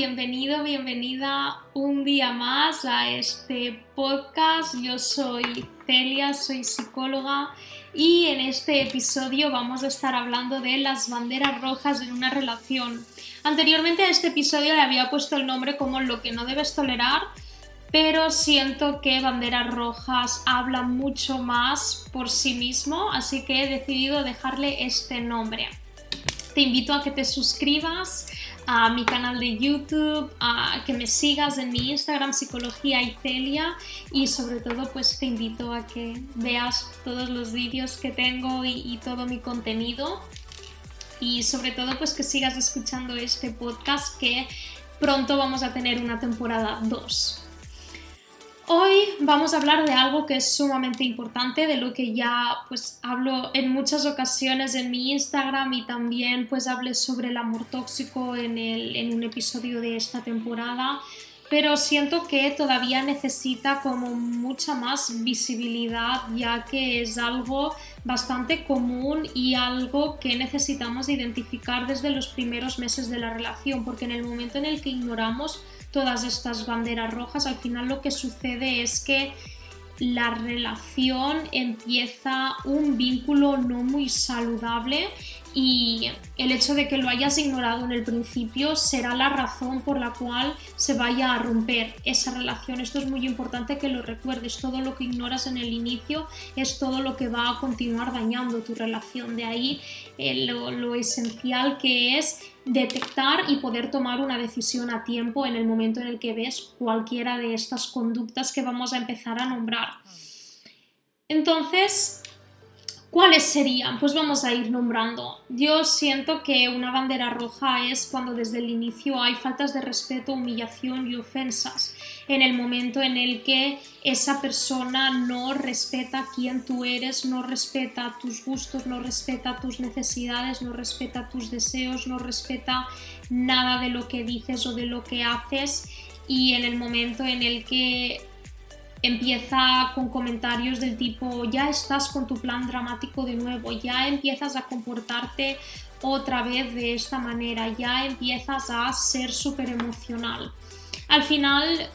bienvenido, bienvenida un día más a este podcast. Yo soy Celia, soy psicóloga y en este episodio vamos a estar hablando de las banderas rojas en una relación. Anteriormente a este episodio le había puesto el nombre como lo que no debes tolerar, pero siento que banderas rojas habla mucho más por sí mismo, así que he decidido dejarle este nombre. Te invito a que te suscribas a mi canal de YouTube, a que me sigas en mi Instagram Psicología Celia y sobre todo pues te invito a que veas todos los vídeos que tengo y, y todo mi contenido y sobre todo pues que sigas escuchando este podcast que pronto vamos a tener una temporada 2. Hoy vamos a hablar de algo que es sumamente importante, de lo que ya pues hablo en muchas ocasiones en mi Instagram y también pues hablé sobre el amor tóxico en, en un episodio de esta temporada, pero siento que todavía necesita como mucha más visibilidad ya que es algo bastante común y algo que necesitamos identificar desde los primeros meses de la relación, porque en el momento en el que ignoramos todas estas banderas rojas, al final lo que sucede es que la relación empieza un vínculo no muy saludable y el hecho de que lo hayas ignorado en el principio será la razón por la cual se vaya a romper esa relación. Esto es muy importante que lo recuerdes. Todo lo que ignoras en el inicio es todo lo que va a continuar dañando tu relación. De ahí eh, lo, lo esencial que es detectar y poder tomar una decisión a tiempo en el momento en el que ves cualquiera de estas conductas que vamos a empezar a nombrar. Entonces, ¿Cuáles serían? Pues vamos a ir nombrando. Yo siento que una bandera roja es cuando desde el inicio hay faltas de respeto, humillación y ofensas. En el momento en el que esa persona no respeta quién tú eres, no respeta tus gustos, no respeta tus necesidades, no respeta tus deseos, no respeta nada de lo que dices o de lo que haces. Y en el momento en el que empieza con comentarios del tipo ya estás con tu plan dramático de nuevo, ya empiezas a comportarte otra vez de esta manera, ya empiezas a ser súper emocional. Al final,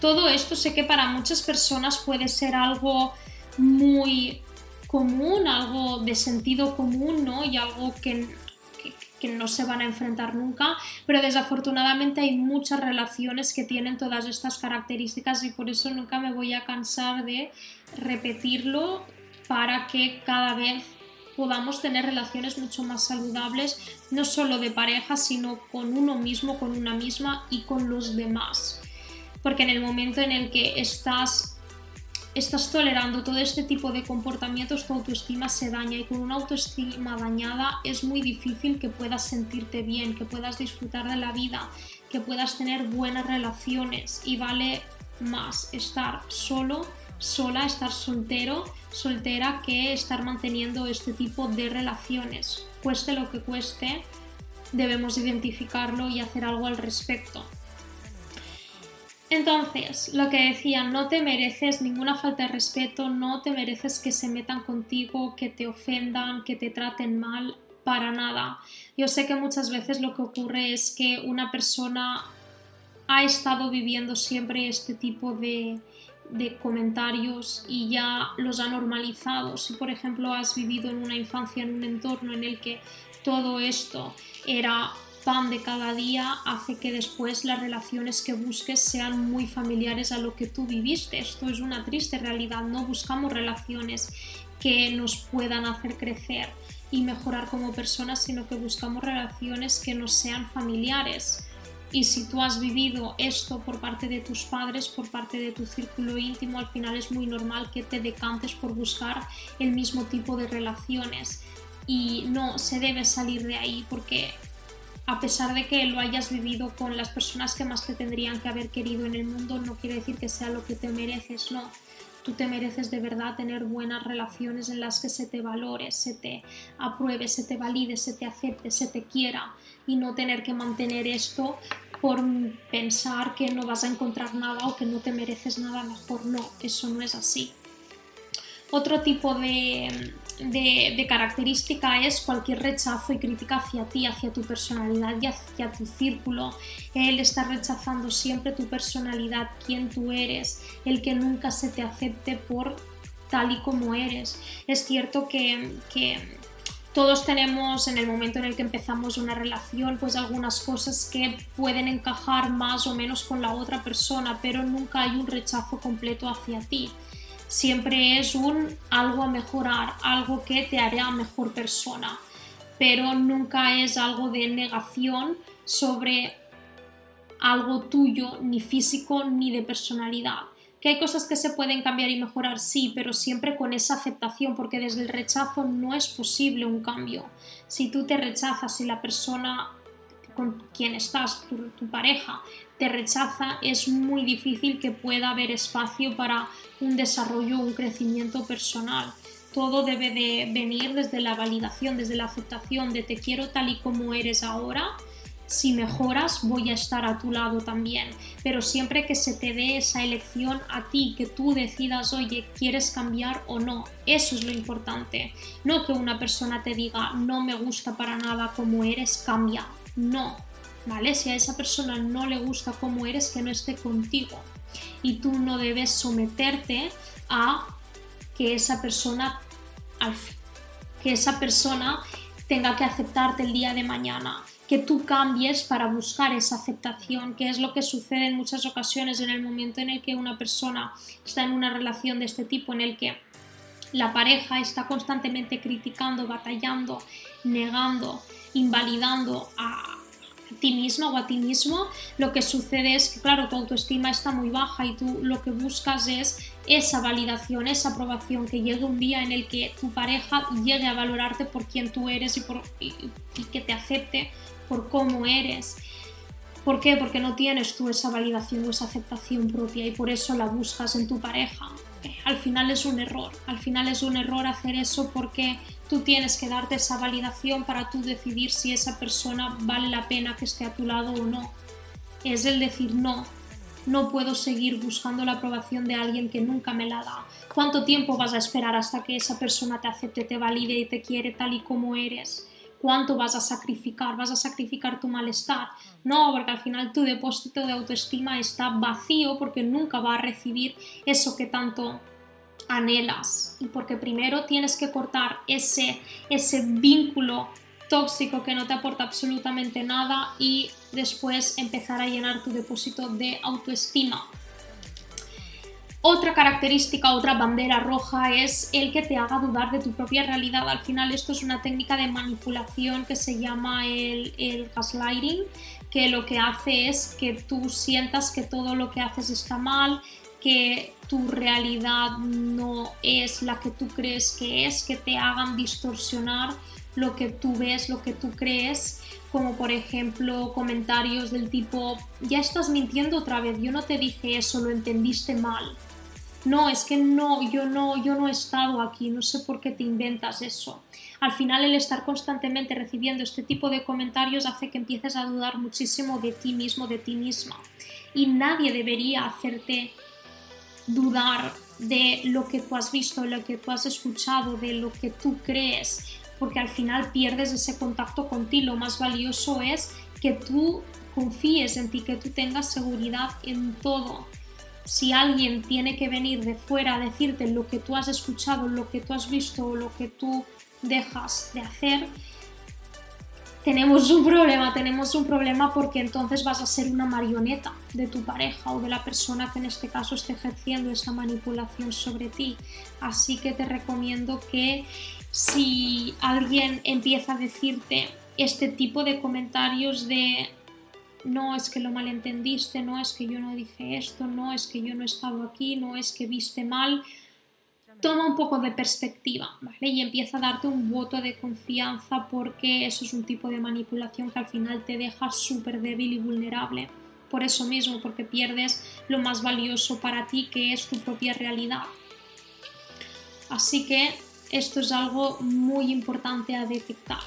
todo esto sé que para muchas personas puede ser algo muy común, algo de sentido común, ¿no? Y algo que que no se van a enfrentar nunca, pero desafortunadamente hay muchas relaciones que tienen todas estas características y por eso nunca me voy a cansar de repetirlo para que cada vez podamos tener relaciones mucho más saludables, no solo de pareja, sino con uno mismo, con una misma y con los demás. Porque en el momento en el que estás estás tolerando todo este tipo de comportamientos, tu autoestima se daña y con una autoestima dañada es muy difícil que puedas sentirte bien, que puedas disfrutar de la vida, que puedas tener buenas relaciones y vale más estar solo, sola, estar soltero, soltera que estar manteniendo este tipo de relaciones. Cueste lo que cueste, debemos identificarlo y hacer algo al respecto. Entonces, lo que decía, no te mereces ninguna falta de respeto, no te mereces que se metan contigo, que te ofendan, que te traten mal, para nada. Yo sé que muchas veces lo que ocurre es que una persona ha estado viviendo siempre este tipo de, de comentarios y ya los ha normalizado. Si por ejemplo has vivido en una infancia en un entorno en el que todo esto era pan de cada día hace que después las relaciones que busques sean muy familiares a lo que tú viviste. Esto es una triste realidad, no buscamos relaciones que nos puedan hacer crecer y mejorar como personas, sino que buscamos relaciones que nos sean familiares. Y si tú has vivido esto por parte de tus padres, por parte de tu círculo íntimo, al final es muy normal que te decantes por buscar el mismo tipo de relaciones. Y no se debe salir de ahí porque a pesar de que lo hayas vivido con las personas que más te tendrían que haber querido en el mundo, no quiere decir que sea lo que te mereces, no. Tú te mereces de verdad tener buenas relaciones en las que se te valore, se te apruebe, se te valide, se te acepte, se te quiera y no tener que mantener esto por pensar que no vas a encontrar nada o que no te mereces nada mejor. No, eso no es así. Otro tipo de, de, característica es cualquier rechazo y crítica hacia ti, hacia tu personalidad y hacia tu círculo. Él está rechazando siempre tu personalidad, quién tú eres, el que nunca se te acepte por tal y como eres. Es cierto que, que todos tenemos en el momento en el que empezamos una relación pues algunas cosas que pueden encajar más o menos con la otra persona, pero nunca hay un rechazo completo hacia ti siempre es un algo a mejorar, algo que te hará mejor persona, pero nunca es algo de negación sobre algo tuyo, ni físico ni de personalidad. Que hay cosas que se pueden cambiar y mejorar, sí, pero siempre con esa aceptación, porque desde el rechazo no es posible un cambio. Si tú te rechazas y la persona con quien estás, tu, pareja, te rechaza, es muy difícil que pueda haber espacio para un desarrollo, un crecimiento personal. Todo debe de venir desde la validación, desde la aceptación de te quiero tal y como eres ahora. Si mejoras, voy a estar a tu lado también. Pero siempre que se te dé esa elección a ti, que tú decidas, oye, ¿quieres cambiar o no? Eso es lo importante. No que una persona te diga, no me gusta para nada como eres, cambia no, ¿vale? Si a esa persona no le gusta cómo eres, que no esté contigo. Y tú no debes someterte a que esa persona, que esa persona tenga que aceptarte el día de mañana, que tú cambies para buscar esa aceptación, que es lo que sucede en muchas ocasiones en el momento en el que una persona está en una relación de este tipo, en el que la pareja está constantemente criticando, batallando, negando, invalidando a ti mismo o a ti mismo, lo que sucede es que, claro, tu autoestima está muy baja y tú lo que buscas es esa validación, esa aprobación, que llegue un día en el que tu pareja llegue a valorarte por quien tú eres y, por, y que te acepte por cómo eres. ¿Por qué? Porque no tienes tú esa validación o esa aceptación propia y por eso la buscas en tu pareja al final es un error. Al final es un error hacer eso porque tú tienes que darte esa validación para tú decidir si esa persona vale la pena que esté a tu lado o no. Es el decir no. No puedo seguir buscando la aprobación de alguien que nunca me la da. ¿Cuánto tiempo vas a esperar hasta que esa persona te acepte, te valide y te quiere tal y como eres? ¿Cuánto vas a sacrificar? ¿Vas a sacrificar tu malestar? No, porque al final tu depósito de autoestima está vacío porque nunca va a recibir eso que tanto anhelas. Y porque primero tienes que cortar ese, ese vínculo tóxico que no te aporta absolutamente nada y después empezar a llenar tu depósito de autoestima. Otra característica, otra bandera roja es el que te haga dudar de tu propia realidad. Al final esto es una técnica de manipulación que se llama el, el gaslighting, que lo que hace es que tú sientas que todo lo que haces está mal, que tu realidad no es la que tú crees que es, que te hagan distorsionar lo que tú ves, lo que tú crees, como por ejemplo comentarios del tipo, ya estás mintiendo otra vez, yo no te dije eso, lo entendiste mal no, es que no, yo no, yo no he estado aquí, no sé por qué te inventas eso. Al final el estar constantemente recibiendo este tipo de comentarios hace que empieces a dudar muchísimo de ti mismo, de ti misma. Y nadie debería hacerte dudar de lo que tú has visto, lo que tú has escuchado, de lo que tú crees, porque al final pierdes ese contacto contigo. Lo más valioso es que tú confíes en ti, que tú tengas seguridad en todo si alguien tiene que venir de fuera a decirte lo que tú has escuchado, lo que tú has visto o lo que tú dejas de hacer, tenemos un problema, tenemos un problema porque entonces vas a ser una marioneta de tu pareja o de la persona que en este caso esté ejerciendo esa manipulación sobre ti. Así que te recomiendo que si alguien empieza a decirte este tipo de comentarios de no es que lo malentendiste, no es que yo no dije esto, no es que yo no he estado aquí, no es que viste mal. Toma un poco de perspectiva, ¿vale? Y empieza a darte un voto de confianza porque eso es un tipo de manipulación que al final te deja súper débil y vulnerable. Por eso mismo, porque pierdes lo más valioso para ti, que es tu propia realidad. Así que esto es algo muy importante a detectar.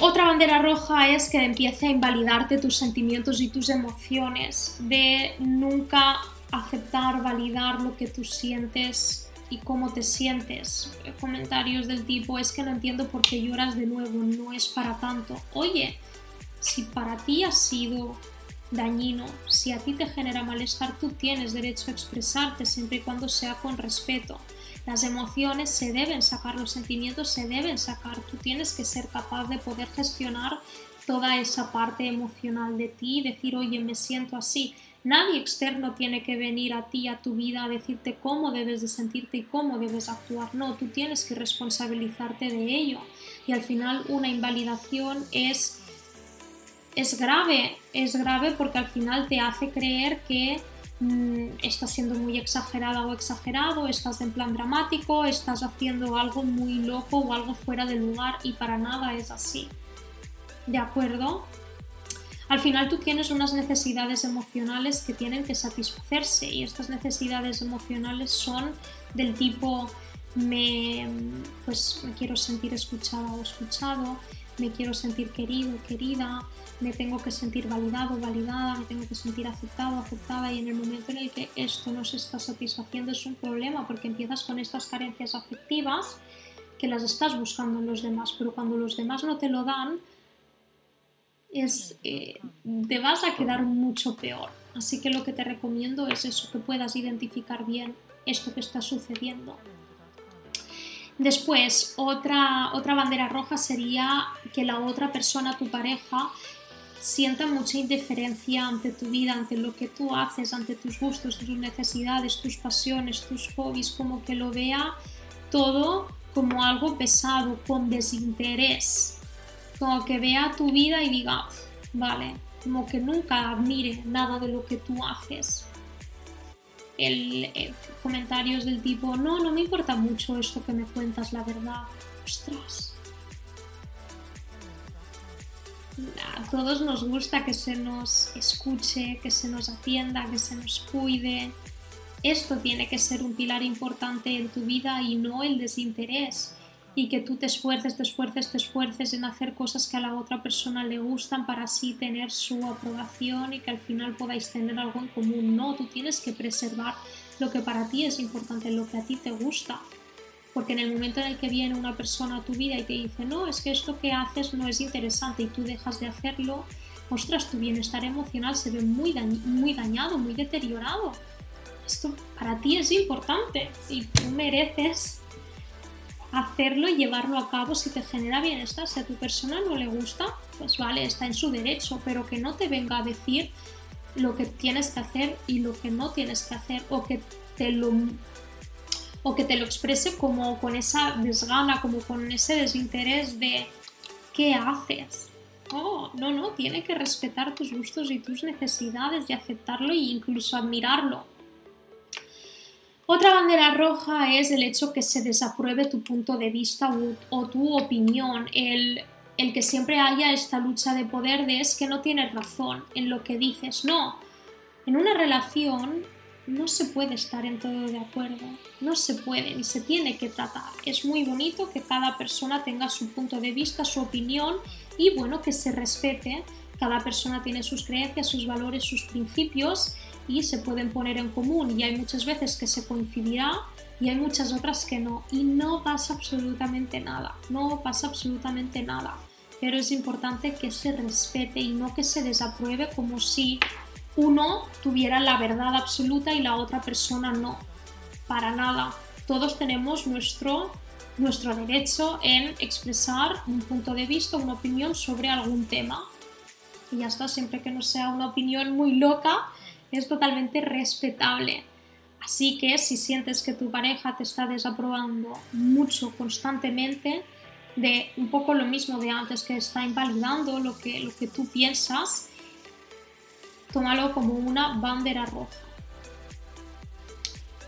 Otra bandera roja es que empiece a invalidarte tus sentimientos y tus emociones, de nunca aceptar, validar lo que tú sientes y cómo te sientes. Comentarios del tipo, es que no entiendo por qué lloras de nuevo, no es para tanto. Oye, si para ti ha sido dañino, si a ti te genera malestar, tú tienes derecho a expresarte siempre y cuando sea con respeto. Las emociones se deben sacar, los sentimientos se deben sacar, tú tienes que ser capaz de poder gestionar toda esa parte emocional de ti y decir, oye, me siento así. Nadie externo tiene que venir a ti, a tu vida, a decirte cómo debes de sentirte y cómo debes actuar. No, tú tienes que responsabilizarte de ello. Y al final una invalidación es, es grave, es grave porque al final te hace creer que mm, estás siendo muy exagerada o exagerado, estás en plan dramático, estás haciendo algo muy loco o algo fuera de lugar y para nada es así. ¿De acuerdo? Al final tú tienes unas necesidades emocionales que tienen que satisfacerse y estas necesidades emocionales son del tipo me, pues, me quiero sentir escuchada o escuchado, me quiero sentir querido, querida, me tengo que sentir validado, validada, me tengo que sentir aceptado, aceptada. Y en el momento en el que esto no se está satisfaciendo es un problema porque empiezas con estas carencias afectivas que las estás buscando en los demás, pero cuando los demás no te lo dan, es, eh, te vas a quedar mucho peor. Así que lo que te recomiendo es eso, que puedas identificar bien esto que está sucediendo. Después, otra, otra bandera roja sería que la otra persona, tu pareja, sienta mucha indiferencia ante tu vida, ante lo que tú haces, ante tus gustos, tus necesidades, tus pasiones, tus hobbies, como que lo vea todo como algo pesado, con desinterés como que vea tu vida y diga, vale, como que nunca admire nada de lo que tú haces. El, eh, comentarios del tipo, no, no me importa mucho esto que me cuentas, la verdad. Ostras. A todos nos gusta que se nos escuche, que se nos atienda, que se nos cuide. Esto tiene que ser un pilar importante en tu vida y no el desinterés y que tú te esfuerces, te esfuerces, te esfuerces en hacer cosas que a la otra persona le gustan para así tener su aprobación y que al final podáis tener algo en común. No, tú tienes que preservar lo que para ti es importante, lo que a ti te gusta. Porque en el momento en el que viene una persona a tu vida y te dice, no, es que esto que haces no es interesante y tú dejas de hacerlo, ostras, tu bienestar emocional se ve muy, muy dañado, muy deteriorado. Esto para ti es importante y tú mereces hacerlo y llevarlo a cabo si te genera bienestar. Si a tu persona no le gusta, pues vale, está en su derecho, pero que no te venga a decir lo que tienes que hacer y lo que no tienes que hacer o que te lo o que te lo exprese como con esa desgana, como con ese desinterés de ¿qué haces? Oh, no, no, tiene que respetar tus gustos y tus necesidades y aceptarlo e incluso admirarlo otra bandera roja es el hecho que se desapruebe tu punto de vista o, tu opinión, el, el, que siempre haya esta lucha de poder de que no tienes razón en lo que dices. No, en una relación no se puede estar en todo de acuerdo, no se puede ni se tiene que tratar. Es muy bonito que cada persona tenga su punto de vista, su opinión y bueno, que se respete. Cada persona tiene sus creencias, sus valores, sus principios y se pueden poner en común y hay muchas veces que se coincidirá y hay muchas otras que no y no pasa absolutamente nada, no pasa absolutamente nada, pero es importante que se respete y no que se desapruebe como si uno tuviera la verdad absoluta y la otra persona no, para nada. Todos tenemos nuestro, nuestro derecho en expresar un punto de vista, una opinión sobre algún tema. Y ya está, siempre que no sea una opinión muy loca, es totalmente respetable. Así que si sientes que tu pareja te está desaprobando mucho constantemente, de un poco lo mismo de antes, que está invalidando lo que, lo que tú piensas, tómalo como una bandera roja.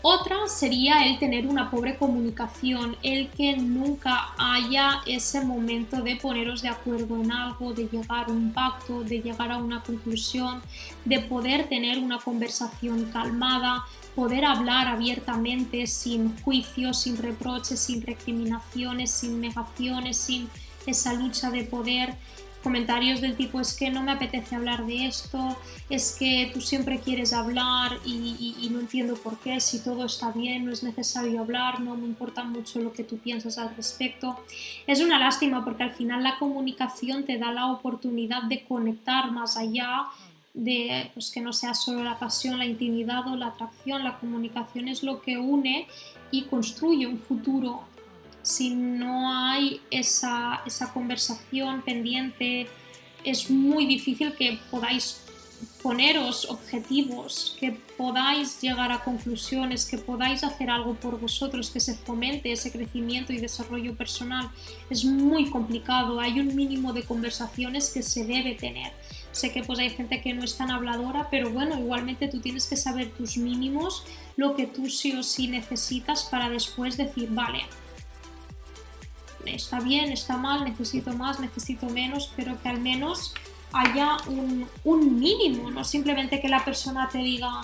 Otra sería el tener una pobre comunicación, el que nunca haya ese momento de poneros de acuerdo en algo, de llegar a un pacto, de llegar a una conclusión, de poder tener una conversación calmada, poder hablar abiertamente sin juicios, sin reproches, sin recriminaciones, sin negaciones, sin esa lucha de poder comentarios del tipo es que no me apetece hablar de esto, es que tú siempre quieres hablar y, no entiendo por qué, si todo está bien, no es necesario hablar, no me importa mucho lo que tú piensas al respecto. Es una lástima porque al final la comunicación te da la oportunidad de conectar más allá de pues, que no sea solo la pasión, la intimidad o la atracción, la comunicación es lo que une y construye un futuro si no hay esa, conversación pendiente, es muy difícil que podáis poneros objetivos, que podáis llegar a conclusiones, que podáis hacer algo por vosotros, que se fomente ese crecimiento y desarrollo personal. Es muy complicado, hay un mínimo de conversaciones que se debe tener. Sé que pues hay gente que no es tan habladora, pero bueno, igualmente tú tienes que saber tus mínimos, lo que tú sí o sí necesitas para después decir, vale, está bien, está mal, necesito más, necesito menos, pero que al menos haya un, mínimo, no simplemente que la persona te diga,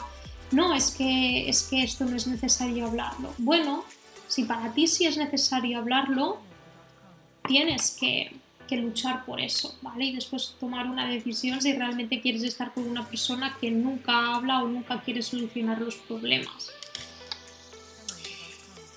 no, es que, es que esto no es necesario hablarlo. Bueno, si para ti sí es necesario hablarlo, tienes que, que, luchar por eso, ¿vale? Y después tomar una decisión si realmente quieres estar con una persona que nunca habla o nunca quiere solucionar los problemas.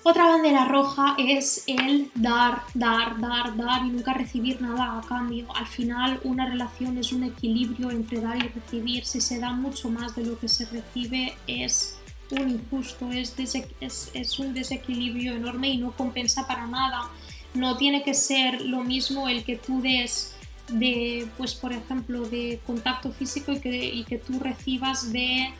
Otra bandera roja es el dar, dar, dar, dar y nunca recibir nada a cambio. Al final una relación es un equilibrio entre dar y recibir. Si se da mucho más de lo que se recibe es un injusto, es, un desequilibrio enorme y no compensa para nada. No tiene que ser lo mismo el que tú des de, pues por ejemplo, de contacto físico y que tú recibas de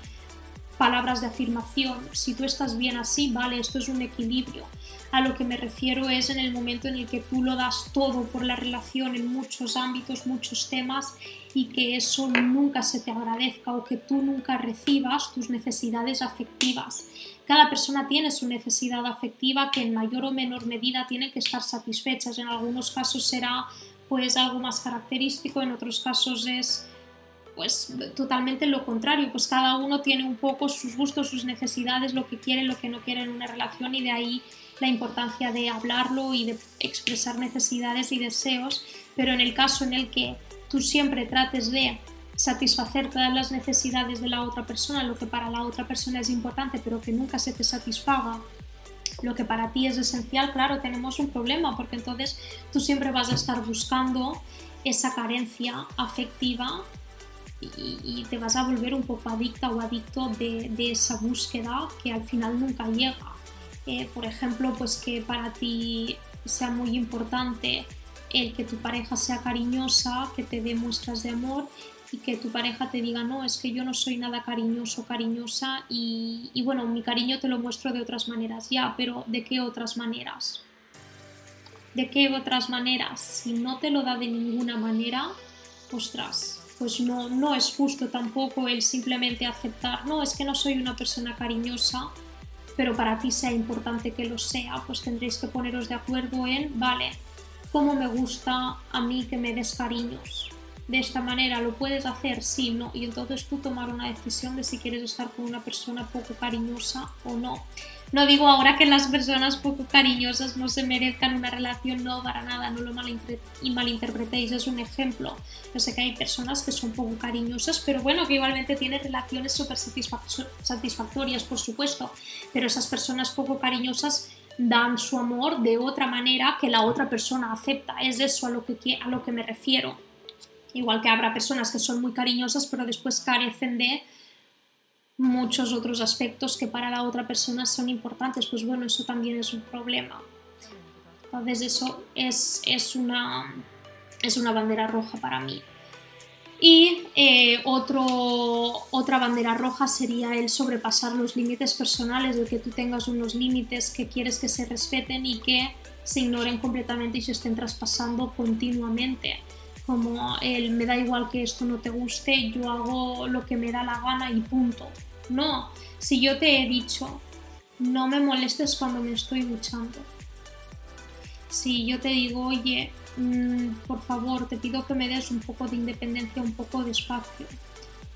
palabras de afirmación. Si tú estás bien así, vale, esto es un equilibrio. A lo que me refiero es en el momento en el que tú lo das todo por la relación en muchos ámbitos, muchos temas y que eso nunca se te agradezca o que tú nunca recibas tus necesidades afectivas. Cada persona tiene su necesidad afectiva que en mayor o menor medida tiene que estar satisfechas. En algunos casos será pues algo más característico, en otros casos es pues totalmente lo contrario, pues cada uno tiene un poco sus gustos, sus necesidades, lo que quiere, lo que no quiere en una relación y de ahí la importancia de hablarlo y de expresar necesidades y deseos, pero en el caso en el que tú siempre trates de satisfacer todas las necesidades de la otra persona, lo que para la otra persona es importante, pero que nunca se te satisfaga lo que para ti es esencial, claro, tenemos un problema, porque entonces tú siempre vas a estar buscando esa carencia afectiva y, te vas a volver un poco adicta o adicto de, esa búsqueda que al final nunca llega. Eh, por ejemplo, pues que para ti sea muy importante el que tu pareja sea cariñosa, que te dé muestras de amor y que tu pareja te diga, no, es que yo no soy nada cariñoso, cariñosa y, y bueno, mi cariño te lo muestro de otras maneras, ya, pero ¿de qué otras maneras? ¿De qué otras maneras? Si no te lo da de ninguna manera, ostras, pues no, no es justo tampoco el simplemente aceptar, no, es que no soy una persona cariñosa, pero para ti sea importante que lo sea, pues tendréis que poneros de acuerdo en, vale, ¿cómo me gusta a mí que me des cariños? De esta manera lo puedes hacer, sí, no, y entonces tú tomar una decisión de si quieres estar con una persona poco cariñosa o no. No digo ahora que las personas poco cariñosas no se merezcan una relación, no, para nada, no lo malinterpretéis, es un ejemplo. Yo sé que hay personas que son poco cariñosas, pero bueno, que igualmente tienen relaciones súper satisfactorias, por supuesto, pero esas personas poco cariñosas dan su amor de otra manera que la otra persona acepta, es eso a lo que, a lo que me refiero. Igual que habrá personas que son muy cariñosas, pero después carecen de muchos otros aspectos que para la otra persona son importantes, pues bueno, eso también es un problema. Entonces eso es, es, una, es una bandera roja para mí. Y eh, otro, otra bandera roja sería el sobrepasar los límites personales, el que tú tengas unos límites que quieres que se respeten y que se ignoren completamente y se estén traspasando continuamente. Como el me da igual que esto no te guste, yo hago lo que me da la gana y punto. No, si yo te he dicho, no me molestes cuando me estoy duchando. Si yo te digo, oye, mm, por favor, te pido que me des un poco de independencia, un poco de espacio.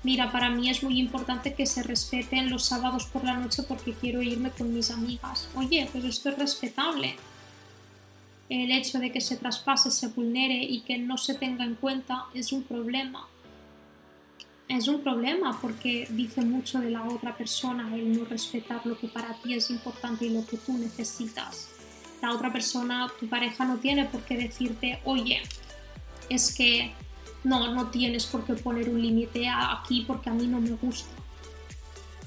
Mira, para mí es muy importante que se respeten los sábados por la noche porque quiero irme con mis amigas. Oye, pues esto es respetable. El hecho de que se traspase, se vulnere y que no se tenga en cuenta es un problema. Es un problema porque dice mucho de la otra persona el no respetar lo que para ti es importante y lo que tú necesitas. La otra persona, tu pareja no tiene por qué decirte, oye, es que no, no tienes por qué poner un límite aquí porque a mí no me gusta.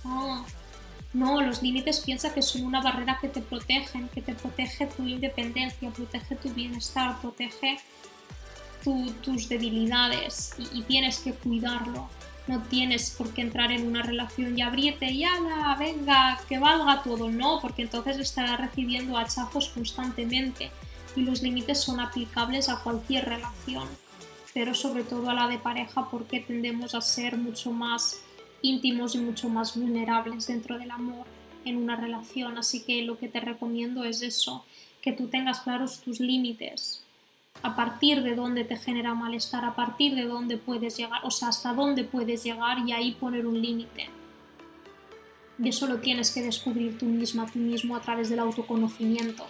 No, no, los límites piensa que son una barrera que te protegen, que te protege tu independencia, protege tu bienestar, protege tus debilidades y, tienes que cuidarlo. No tienes por qué entrar en una relación y abrirte y venga, que valga todo. No, porque entonces estarás recibiendo hachazos constantemente y los límites son aplicables a cualquier relación, pero sobre todo a la de pareja porque tendemos a ser mucho más íntimos y mucho más vulnerables dentro del amor en una relación. Así que lo que te recomiendo es eso, que tú tengas claros tus límites, a partir de dónde te genera malestar, a partir de dónde puedes llegar, o sea, hasta dónde puedes llegar y ahí poner un límite. Y eso lo tienes que descubrir tú misma, tú mismo a través del autoconocimiento.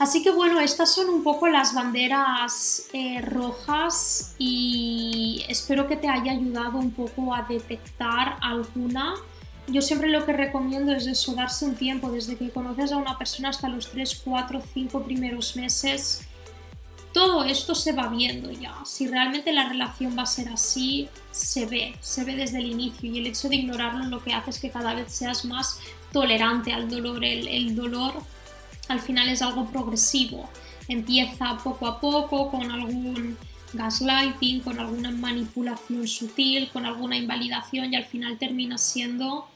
Así que bueno, estas son un poco las banderas eh, rojas y espero que te haya ayudado un poco a detectar alguna. Yo siempre lo que recomiendo es eso, darse un tiempo desde que conoces a una persona hasta los 3, 4, 5 primeros meses. Todo esto se va viendo ya. Si realmente la relación va a ser así, se ve, se ve desde el inicio y el hecho de ignorarlo lo que hace es que cada vez seas más tolerante al dolor. El, dolor al final es algo progresivo. Empieza poco a poco con algún gaslighting, con alguna manipulación sutil, con alguna invalidación y al final termina siendo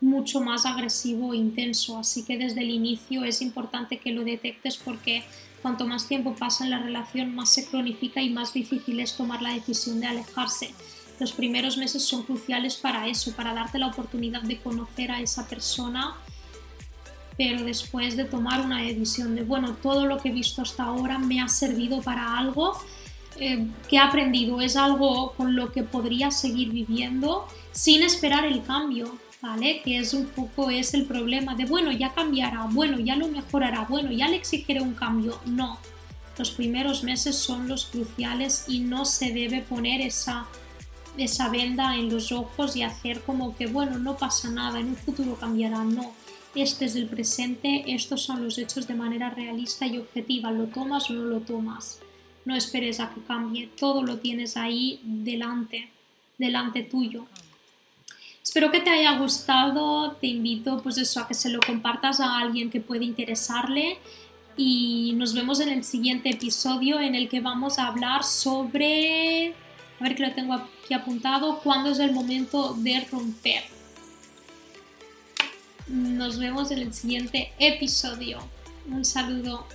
mucho más agresivo e intenso. Así que desde el inicio es importante que lo detectes porque cuanto más tiempo pasa en la relación más se cronifica y más difícil es tomar la decisión de alejarse. Los primeros meses son cruciales para eso, para darte la oportunidad de conocer a esa persona pero después de tomar una decisión de, bueno, todo lo que he visto hasta ahora me ha servido para algo, eh, que he aprendido, es algo con lo que podría seguir viviendo sin esperar el cambio, ¿vale? Que es un poco es el problema de, bueno, ya cambiará, bueno, ya lo mejorará, bueno, ya le exigiré un cambio. No, los primeros meses son los cruciales y no se debe poner esa, esa venda en los ojos y hacer como que, bueno, no pasa nada, en un futuro cambiará, no este es el presente, estos son los hechos de manera realista y objetiva, lo tomas o no lo tomas. No esperes a que cambie, todo lo tienes ahí delante, delante tuyo. Espero que te haya gustado, te invito pues eso a que se lo compartas a alguien que puede interesarle y nos vemos en el siguiente episodio en el que vamos a hablar sobre, a ver que lo tengo aquí apuntado, cuándo es el momento de romper. Nos vemos en el siguiente episodio. Un saludo.